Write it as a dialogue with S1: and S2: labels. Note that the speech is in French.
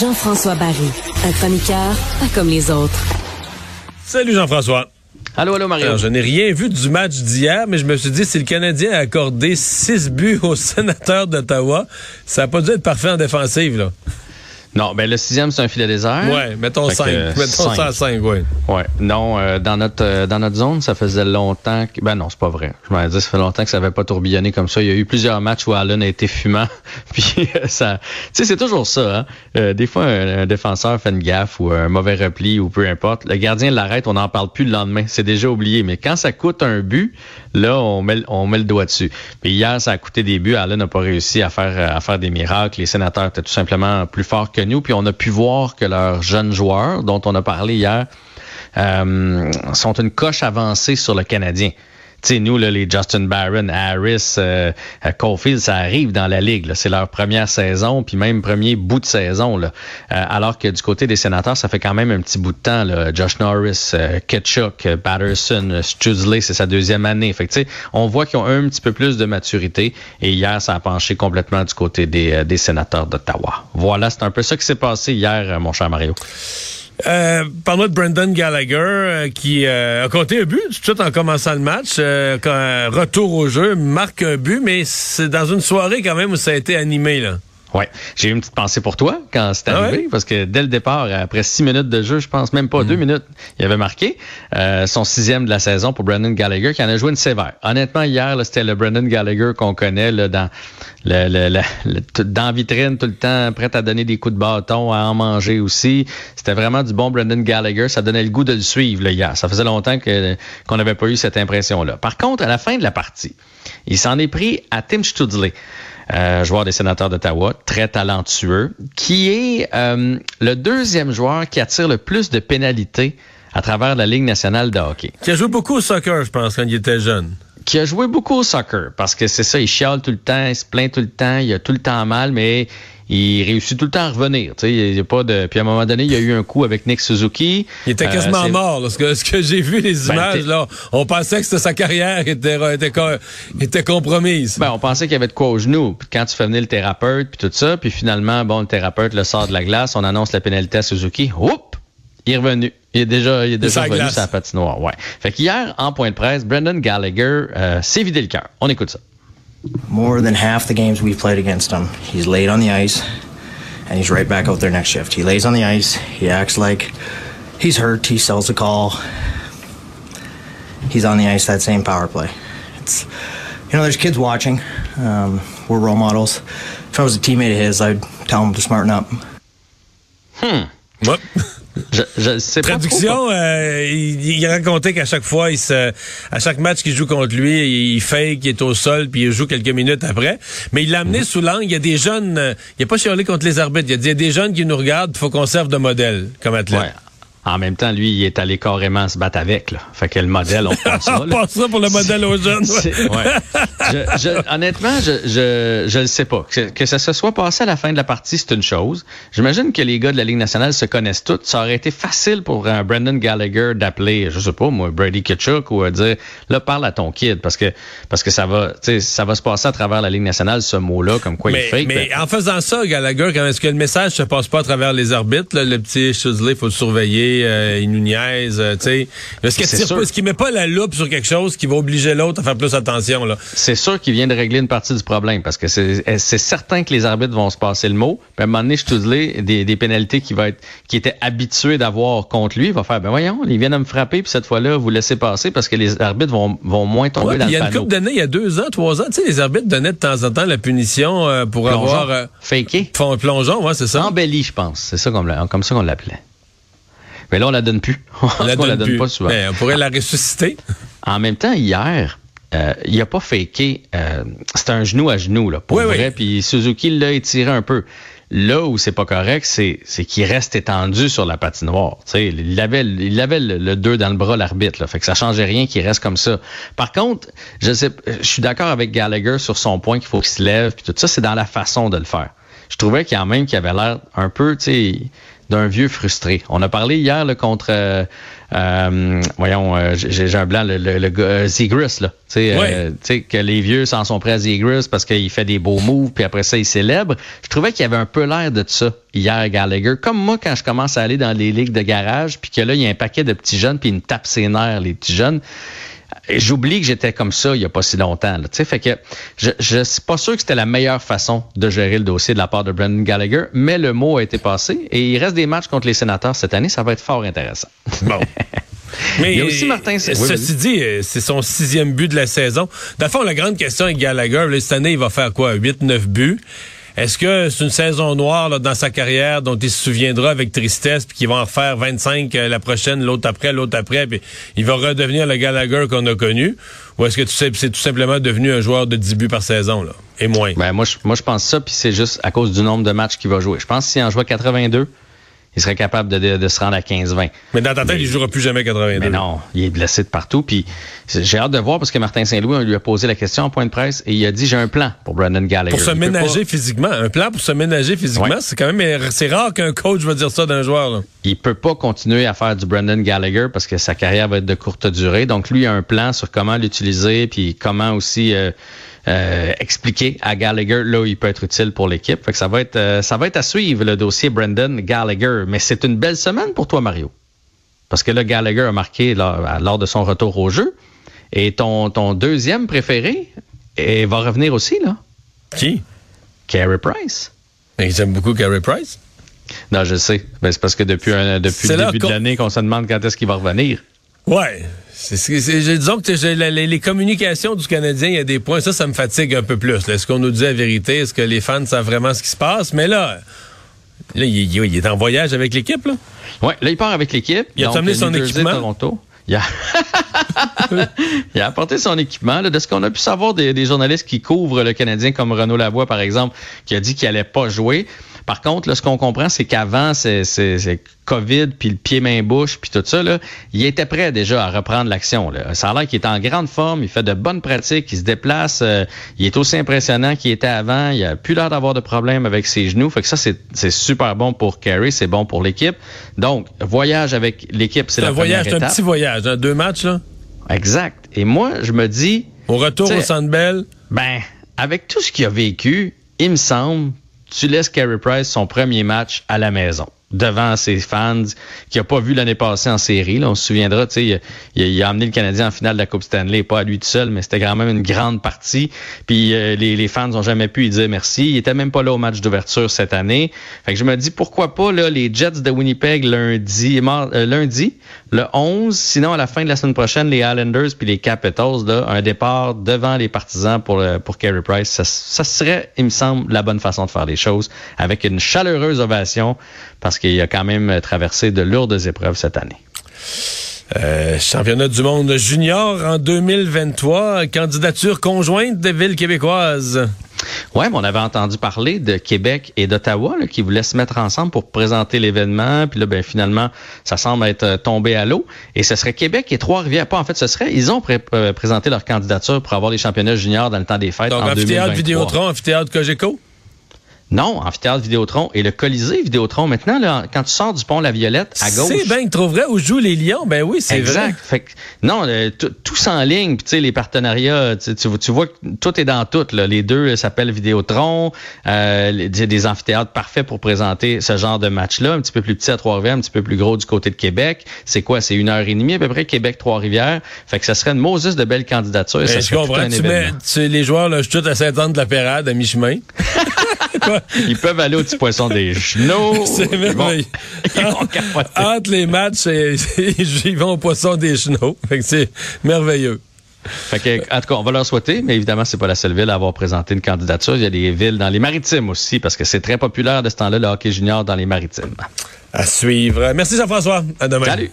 S1: Jean-François Barry, un chroniqueur pas comme les autres.
S2: Salut Jean-François.
S3: Allô, allô, Mario.
S2: Alors, je n'ai rien vu du match d'hier, mais je me suis dit, si le Canadien a accordé six buts au sénateur d'Ottawa, ça n'a pas dû être parfait en défensive, là.
S3: Non, ben le sixième, c'est un filet désert.
S2: Ouais, mettons
S3: Fait
S2: cinq.
S3: que,
S2: mettons ça à cinq, ouais.
S3: Ouais. Non, euh, dans notre euh, dans notre zone, ça faisait longtemps que ben non, c'est pas vrai. Je m'en dit ça fait longtemps que ça avait pas tourbillonné comme ça. Il y a eu plusieurs matchs où Allen a été fumant. Puis euh, ça tu sais c'est toujours ça hein. Euh, des fois un, un défenseur fait une gaffe ou un mauvais repli ou peu importe, le gardien l'arrête, on n'en parle plus le lendemain, c'est déjà oublié, mais quand ça coûte un but, là on met le- on met le doigt dessus. Puis hier ça a coûté des buts, Allen n'a pas réussi à faire euh, à faire des miracles, les sénateurs étaient tout simplement plus forts que puis on a pu voir que leurs jeunes joueurs dont on a parlé hier euh, sont une coche avancée sur le Canadien. Tu sais, nous, là, les Justin Barron, Harris, euh, euh, Caulfield, ça arrive dans la Ligue. C'est leur première saison, puis même premier bout de saison. Là. Euh, alors que du côté des sénateurs, ça fait quand même un petit bout de temps. Là. Josh Norris, euh, Ketchuk, Patterson, Struzley, c'est sa deuxième année. Fait que, on voit qu'ils ont un petit peu plus de maturité. Et hier, ça a penché complètement du côté des, des sénateurs d'Ottawa. Voilà, c'est un peu ça qui s'est passé hier, mon cher Mario.
S2: Euh, Parle-moi de Brendan Gallagher euh, qui euh, a compté un but tout de suite en commençant le match. euh, quand, retour au jeu, marque un but, mais c'est dans une soirée quand même où ça a été animé. là.
S3: Ouais, j'ai eu une petite pensée pour toi quand c'est
S2: Ah
S3: arrivé,
S2: ouais?
S3: parce que dès le départ, après six minutes de jeu, je pense même pas deux minutes, il avait marqué euh, son sixième de la saison pour Brendan Gallagher, qui en a joué une sévère. Honnêtement, hier, là, c'était le Brendan Gallagher qu'on connaît là, dans le, le, dans vitrine tout le temps, prêt à donner des coups de bâton, à en manger aussi. C'était vraiment du bon Brendan Gallagher. Ça donnait le goût de le suivre là, hier. Ça faisait longtemps que qu'on n'avait pas eu cette impression-là. Par contre, à la fin de la partie, il s'en est pris à Tim Studley euh, joueur des sénateurs d'Ottawa, très talentueux, qui est euh, le deuxième joueur qui attire le plus de pénalités à travers la Ligue nationale de hockey.
S2: Qui a joué beaucoup au soccer, je pense, quand il était jeune.
S3: Qui a joué beaucoup au soccer, parce que c'est ça, il chiale tout le temps, il se plaint tout le temps, il a tout le temps mal, mais il réussit tout le temps à revenir. Il y a pas de. Puis à un moment donné, il y a eu un coup avec Nick Suzuki.
S2: Il était
S3: Euh,
S2: quasiment mort. Là, ce que, ce que j'ai vu, les
S3: Ben,
S2: images, là, on pensait que c'était sa carrière qui était, était, était compromise.
S3: Ben, on pensait qu'il y avait de quoi au genou. Puis quand tu fais venir le thérapeute, puis tout ça, puis finalement, bon, le thérapeute le sort de la glace, on annonce la pénalité à Suzuki. Oups! Il est revenu. Il est déjà, il est déjà
S2: sur la
S3: revenu
S2: glace.
S3: sur la patinoire. Ouais. Fait qu'hier, en point de presse, Brendan Gallagher euh, s'est vidé le cœur. On écoute ça.
S4: More than half the games we've played against him, he's laid on the ice and he's right back out there next shift. He lays on the ice, he acts like he's hurt, he sells a call. He's on the ice that same power play. It's you know, there's kids watching. Um, we're role models. If I was a teammate of his, I'd tell him to smarten up.
S2: Ouais.
S3: Je, je sais pas
S2: Traduction, euh, il, il racontait qu'à chaque fois, il se, à chaque match qu'il joue contre lui, il fake, il est au sol, puis il joue quelques minutes après. Mais il l'a amené sous l'angle. Il y a des jeunes, euh, il a pas chialé contre les arbitres. Il a dit, il y a des jeunes qui nous regardent, il faut qu'on serve de modèle comme athlète.
S3: Ouais. En même temps, lui, il est allé carrément se battre avec. Là. Fait que le modèle, on prend ça.
S2: On passe ça pour le modèle aux jeunes. ouais.
S3: Je- je- honnêtement, je, je, je le sais pas. Que, que ça se soit passé à la fin de la partie, c'est une chose. J'imagine que les gars de la Ligue nationale se connaissent tous. Ça aurait été facile pour un Brendan Gallagher d'appeler, je sais pas, moi, Brady Kitchuk ou euh, dire, là, parle à ton kid, parce que, parce que ça va, tu sais, ça va se passer à travers la Ligue nationale, ce mot-là, comme quoi il fake.
S2: mais
S3: Ben,
S2: en faisant ça, Gallagher, quand est-ce que le message se passe pas à travers les arbitres? là? le petit Chuzley, faut le surveiller, euh, il nous niaise, euh, tu sais. Est-ce qu'il qu'il met pas la loupe sur quelque chose qui va obliger l'autre à faire plus attention, là?
S3: c'est sûr qu'il vient de régler une partie du problème parce que c'est certain que les arbitres vont se passer le mot. Puis à un moment donné, Studley, des, des pénalités qui va être qui était habitué d'avoir contre lui, il va faire ben voyons, ils viennent à me frapper puis cette fois-là vous laissez passer parce que les arbitres vont vont moins tomber
S2: Ouais,
S3: dans
S2: puis il y
S3: le
S2: a une couple d'années, il y a deux ans, trois ans, tu sais, les arbitres donnaient de temps en temps la punition euh, pour
S3: Plongeon.
S2: avoir
S3: Faké.
S2: plongeon, ouais, c'est ça.
S3: Embelli, je pense. C'est ça l'a- comme ça qu'on l'appelait. Mais là, on la donne plus.
S2: On la
S3: On
S2: donne, plus.
S3: pas souvent.
S2: Mais on pourrait la ressusciter.
S3: En même temps, hier, euh, il a pas faké. Euh, C'était un genou à genou, là, pour
S2: Oui, oui.
S3: vrai. Puis Suzuki l'a étiré un peu. Là où c'est pas correct, c'est c'est qu'il reste étendu sur la patinoire. Tu sais, il avait, il avait le, le 2 dans le bras, l'arbitre. là. Fait que ça changeait rien qu'il reste comme ça. Par contre, je sais, je suis d'accord avec Gallagher sur son point qu'il faut qu'il se lève. Puis tout ça, c'est dans la façon de le faire. Je trouvais quand même qu'il avait l'air un peu, tu sais, d'un vieux frustré. On a parlé hier là, contre euh, euh, voyons, euh, j'ai un blanc, le, le, euh, Zegris, là. Tu sais, que les vieux s'en sont prêts à Zegris parce qu'il fait des beaux moves, puis après ça, il célèbre. Je trouvais qu'il y avait un peu l'air de ça hier, Gallagher. Comme moi, quand je commence à aller dans les ligues de garage, puis que là, il y a un paquet de petits jeunes, puis ils me tapent ses nerfs, les petits jeunes. J'oublie que j'étais comme ça il y a pas si longtemps. Là. Fait que je, je suis pas sûr que c'était la meilleure façon de gérer le dossier de la part de Brendan Gallagher, mais le mot a été passé et il reste des matchs contre les sénateurs cette année. Ça va être fort intéressant.
S2: Bon.
S3: Mais il y a aussi Martin.
S2: ceci dit, euh, c'est son sixième but de la saison. Fond, la grande question avec Gallagher, cette année, il va faire quoi? 8-9 buts. Est-ce que c'est une saison noire dans sa carrière dont il se souviendra avec tristesse, puis qu'il va en refaire 25 euh, la prochaine, l'autre après, l'autre après, puis il va redevenir le Gallagher qu'on a connu? Ou est-ce que tu sais, c'est tout simplement devenu un joueur de 10 buts par saison, là, et moins?
S3: Ben, moi, je, moi, je pense ça, puis c'est juste à cause du nombre de matchs qu'il va jouer. Je pense qu'il en joue 82, il serait capable de, de, se rendre à 15-20.
S2: Mais dans ta tête, il ne jouera plus jamais 82.
S3: Mais non, il est blessé de partout. Puis j'ai hâte de voir parce que Martin Saint-Louis, on lui a posé la question en point de presse et il a dit j'ai un plan pour Brandon Gallagher.
S2: Pour se ménager physiquement. Un plan pour se ménager physiquement, c'est quand même c'est rare qu'un coach va dire ça d'un joueur. Là.
S3: Il peut pas continuer à faire du Brandon Gallagher parce que sa carrière va être de courte durée. Donc lui, il a un plan sur comment l'utiliser puis comment aussi. Euh, euh, expliquer à Gallagher là où il peut être utile pour l'équipe. Ça va être euh, ça va être à suivre le dossier Brendan Gallagher. Mais c'est une belle semaine pour toi, Mario. Parce que là, Gallagher a marqué lors, de son retour au jeu. Et ton, ton deuxième préféré et va revenir aussi, là.
S2: Qui?
S3: Carey Price.
S2: J'aime beaucoup Carey Price?
S3: Non, je sais. Ben, c'est parce que depuis, depuis le début de l'année qu'on se demande quand est-ce qu'il va revenir.
S2: Ouais. C'est, disons que les, communications du Canadien, il y a des points, ça, ça me fatigue un peu plus. Est-ce qu'on nous dit la vérité? Est-ce que les fans savent vraiment ce qui se passe? Mais là, là il, est en voyage avec l'équipe, là?
S3: Oui, là, il part avec l'équipe.
S2: Il a amené son équipement.
S3: Toronto. Il a... il a apporté son équipement. de ce qu'on a pu savoir des, des, journalistes qui couvrent le Canadien, comme Renaud Lavoie, par exemple, qui a dit qu'il allait pas jouer. Par contre, là, ce qu'on comprend, c'est qu'avant, c'est COVID, puis le pied-main-bouche, puis tout ça, là, il était prêt déjà à reprendre l'action. Ça a l'air qu'il est en grande forme, il fait de bonnes pratiques, il se déplace, euh, il est aussi impressionnant qu'il était avant, il a plus l'air d'avoir de problème avec ses genoux. Fait que ça, c'est super bon pour Carey, c'est bon pour l'équipe. Donc, voyage avec l'équipe, c'est la
S2: voyage,
S3: C'est
S2: un petit voyage, hein, deux matchs, là?
S3: Exact. Et moi, je me dis...
S2: Au retour au Centre Bell?
S3: Ben, avec tout ce qu'il a vécu, il me semble tu laisses Carey Price son premier match à la maison devant ses fans qui a pas vu l'année passée en série. Là, on se souviendra, tu sais, il, a amené le Canadien en finale de la Coupe Stanley, pas à lui tout seul, mais c'était quand même une grande partie. Puis euh, les, les, fans n'ont jamais pu lui dire merci. Il était même pas là au match d'ouverture cette année. Fait que je me dis pourquoi pas là les Jets de Winnipeg lundi, euh, lundi, le 11. Sinon à la fin de la semaine prochaine, les Islanders puis les Capitals, là, un départ devant les partisans pour pour Carey Price. Ça, ça serait, il me semble, la bonne façon de faire les choses avec une chaleureuse ovation parce qu'il a quand même traversé de lourdes épreuves cette année.
S2: Euh, championnat du monde junior en 2023, candidature conjointe des villes québécoises.
S3: Oui, mais on avait entendu parler de Québec et d'Ottawa qui voulaient se mettre ensemble pour présenter l'événement. Puis là, ben, finalement, ça semble être euh, tombé à l'eau. Et ce serait Québec et Trois-Rivières. Pas en fait, ce serait, ils ont euh, présenté leur candidature pour avoir les championnats juniors dans le temps des fêtes Donc, en amphithéâtre
S2: Vidéotron, amphithéâtre Cogeco?
S3: Non, amphithéâtre Vidéotron. Et le Colisée Vidéotron, maintenant, là, quand tu sors du pont La Violette, à gauche...
S2: C'est bien que trop vrai, où jouent les Lions. Ben oui, c'est vrai.
S3: Fait que, non, tout en ligne. Puis, tu sais, les partenariats, tu, tu, vois que tout est dans tout. Là. Les deux s'appellent Vidéotron. Euh, des amphithéâtres parfaits pour présenter ce genre de match-là. Un petit peu plus petit à Trois-Rivières, un petit peu plus gros du côté de Québec. C'est quoi? C'est une heure et demie à peu près, Québec-Trois-Rivières. Fait que ça serait une Moses de belles candidatures.
S2: ça je comprends. Tu mets, les joueurs, là, je suis tout à Saint-Anne de la Pérade, à mi-chemin.
S3: Ils peuvent aller au petit poisson des genoux.
S2: C'est merveilleux. Entre les matchs, ils vont au poisson des genoux. c'est merveilleux.
S3: Fait que, en tout cas, on va leur souhaiter, mais évidemment, c'est pas la seule ville à avoir présenté une candidature. Il y a des villes dans les maritimes aussi, parce que c'est très populaire de ce temps-là, le hockey junior dans les maritimes.
S2: À suivre. Merci Jean-François. À demain.
S3: Salut.